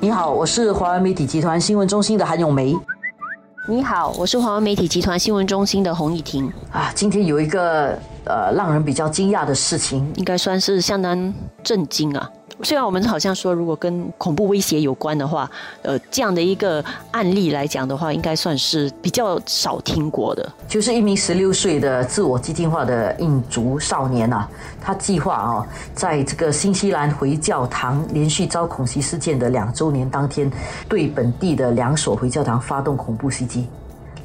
你好，我是华为媒体集团新闻中心的韩永梅。你好，我是华为媒体集团新闻中心的洪以婷。啊，今天有一个呃让人比较惊讶的事情，应该算是相当震惊啊。虽然我们好像说，如果跟恐怖威胁有关的话，呃，这样的一个案例来讲的话，应该算是比较少听过的。就是一名十六岁的自我激进化的印族少年啊，他计划啊，在这个新西兰回教堂连续遭恐袭事件的两周年当天，对本地的两所回教堂发动恐怖袭击。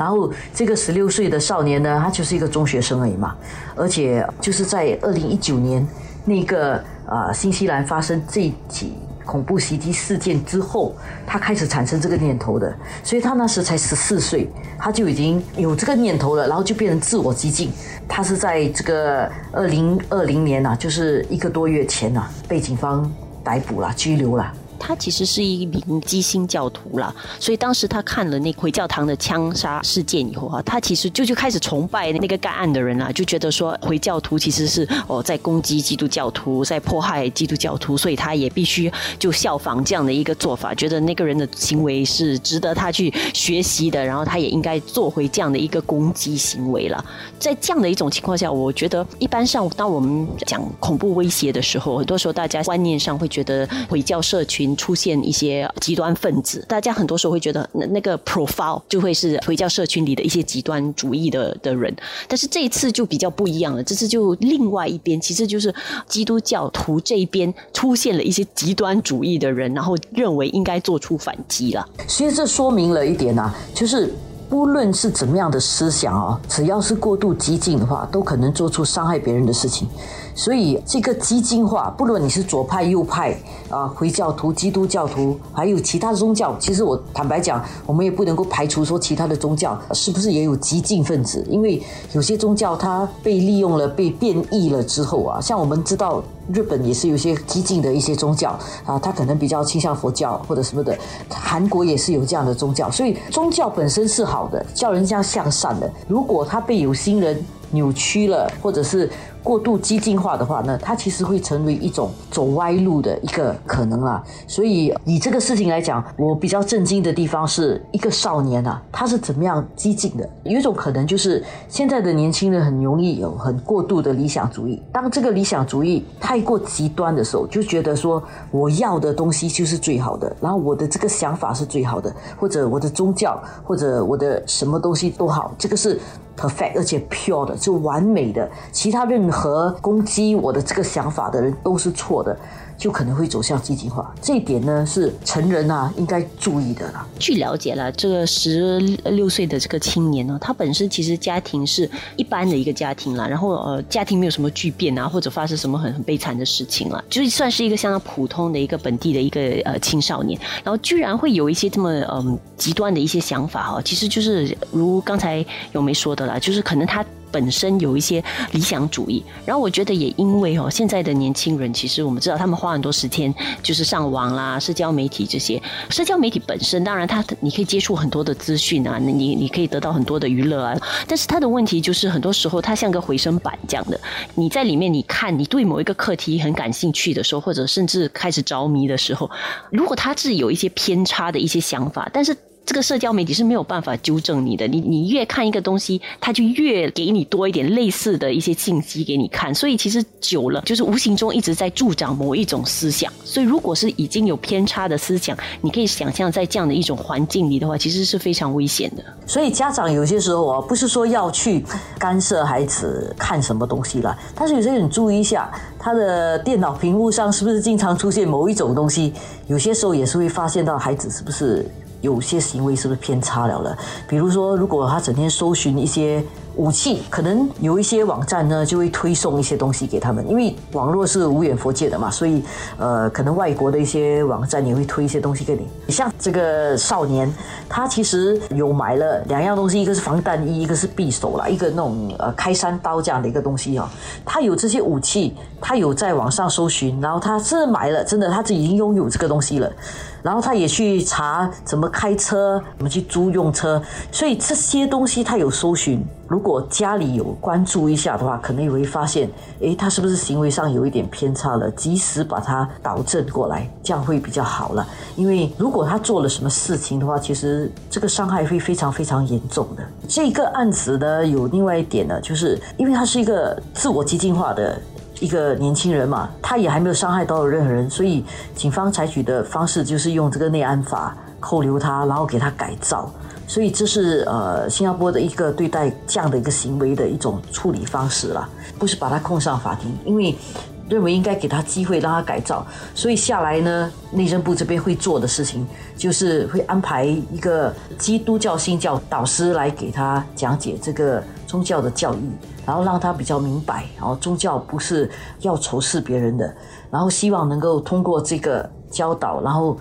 然后这个十六岁的少年呢，他就是一个中学生而已嘛，而且就是在二零一九年那个。啊，新西兰发生这起恐怖袭击事件之后，他开始产生这个念头的，所以他那时才十四岁，他就已经有这个念头了，然后就变成自我激进。他是在这个二零二零年呐，就是一个多月前呐，被警方逮捕了，拘留了。他其实是一名基星教徒啦，所以当时他看了那回教堂的枪杀事件以后哈，他其实就就开始崇拜那个干案的人啦，就觉得说回教徒其实是哦在攻击基督教徒，在迫害基督教徒，所以他也必须就效仿这样的一个做法，觉得那个人的行为是值得他去学习的，然后他也应该做回这样的一个攻击行为了。在这样的一种情况下，我觉得一般上当我们讲恐怖威胁的时候，很多时候大家观念上会觉得回教社群。出现一些极端分子，大家很多时候会觉得那那个 profile 就会是回教社群里的一些极端主义的的人，但是这一次就比较不一样了，这次就另外一边，其实就是基督教徒这一边出现了一些极端主义的人，然后认为应该做出反击了。其实这说明了一点啊，就是不论是怎么样的思想啊，只要是过度激进的话，都可能做出伤害别人的事情。所以这个激进化，不论你是左派、右派啊，回教徒、基督教徒，还有其他宗教，其实我坦白讲，我们也不能够排除说其他的宗教是不是也有激进分子，因为有些宗教它被利用了、被变异了之后啊，像我们知道日本也是有些激进的一些宗教啊，它可能比较倾向佛教或者什么的，韩国也是有这样的宗教，所以宗教本身是好的，叫人家向善的。如果它被有心人扭曲了，或者是过度激进化的话呢，它其实会成为一种走歪路的一个可能啦。所以以这个事情来讲，我比较震惊的地方是一个少年啊，他是怎么样激进的？有一种可能就是现在的年轻人很容易有很过度的理想主义。当这个理想主义太过极端的时候，就觉得说我要的东西就是最好的，然后我的这个想法是最好的，或者我的宗教，或者我的什么东西都好，这个是。perfect，而且 pure 的，就完美的，其他任何攻击我的这个想法的人都是错的。就可能会走向激进化，这一点呢是成人啊应该注意的了。据了解了，这个十六岁的这个青年呢，他本身其实家庭是一般的一个家庭啦，然后呃家庭没有什么巨变啊，或者发生什么很很悲惨的事情了，就算是一个相当普通的一个本地的一个呃青少年，然后居然会有一些这么嗯极端的一些想法哈，其实就是如刚才有梅说的啦，就是可能他。本身有一些理想主义，然后我觉得也因为哦，现在的年轻人其实我们知道，他们花很多时间就是上网啦、社交媒体这些。社交媒体本身当然它你可以接触很多的资讯啊，你你可以得到很多的娱乐啊。但是它的问题就是很多时候它像个回声板这样的，你在里面你看你对某一个课题很感兴趣的时候，或者甚至开始着迷的时候，如果它是有一些偏差的一些想法，但是。这个社交媒体是没有办法纠正你的，你你越看一个东西，它就越给你多一点类似的一些信息给你看，所以其实久了就是无形中一直在助长某一种思想。所以如果是已经有偏差的思想，你可以想象在这样的一种环境里的话，其实是非常危险的。所以家长有些时候啊，不是说要去干涉孩子看什么东西了，但是有些人注意一下他的电脑屏幕上是不是经常出现某一种东西，有些时候也是会发现到孩子是不是。有些行为是不是偏差了了？比如说，如果他整天搜寻一些武器，可能有一些网站呢就会推送一些东西给他们，因为网络是无远佛界的嘛，所以呃，可能外国的一些网站也会推一些东西给你。你像这个少年，他其实有买了两样东西，一个是防弹衣，一个是匕首啦，一个那种呃开山刀这样的一个东西哦。他有这些武器，他有在网上搜寻，然后他是买了，真的他是已经拥有这个东西了。然后他也去查怎么开车，怎么去租用车，所以这些东西他有搜寻。如果家里有关注一下的话，可能也会发现，诶，他是不是行为上有一点偏差了？及时把他导正过来，这样会比较好了。因为如果他做了什么事情的话，其实这个伤害会非常非常严重的。这个案子呢，有另外一点呢，就是因为他是一个自我激进化的一个年轻人嘛，他也还没有伤害到任何人，所以警方采取的方式就是用这个内安法扣留他，然后给他改造。所以这是呃新加坡的一个对待这样的一个行为的一种处理方式了，不是把他控上法庭，因为认为应该给他机会让他改造。所以下来呢，内政部这边会做的事情就是会安排一个基督教新教导师来给他讲解这个宗教的教育，然后让他比较明白，然后宗教不是要仇视别人的，然后希望能够通过这个教导，然后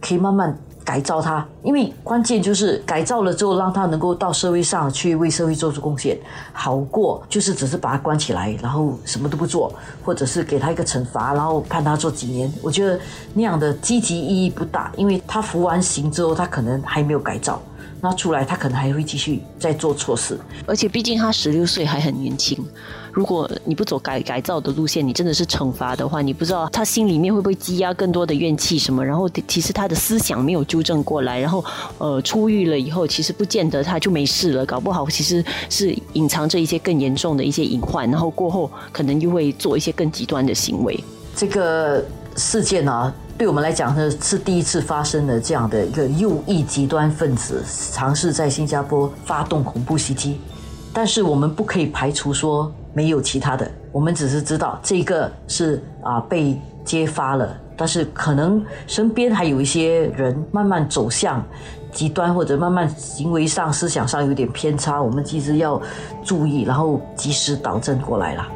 可以慢慢。改造他，因为关键就是改造了之后，让他能够到社会上去为社会做出贡献，好过就是只是把他关起来，然后什么都不做，或者是给他一个惩罚，然后判他做几年。我觉得那样的积极意义不大，因为他服完刑之后，他可能还没有改造，那出来他可能还会继续再做错事。而且毕竟他十六岁还很年轻。如果你不走改改造的路线，你真的是惩罚的话，你不知道他心里面会不会积压更多的怨气什么，然后其实他的思想没有纠正过来，然后呃出狱了以后，其实不见得他就没事了，搞不好其实是隐藏着一些更严重的一些隐患，然后过后可能又会做一些更极端的行为。这个事件呢，对我们来讲呢是第一次发生的这样的一个右翼极端分子尝试在新加坡发动恐怖袭击，但是我们不可以排除说。没有其他的，我们只是知道这个是啊被揭发了，但是可能身边还有一些人慢慢走向极端，或者慢慢行为上、思想上有点偏差，我们其实要注意，然后及时导正过来了。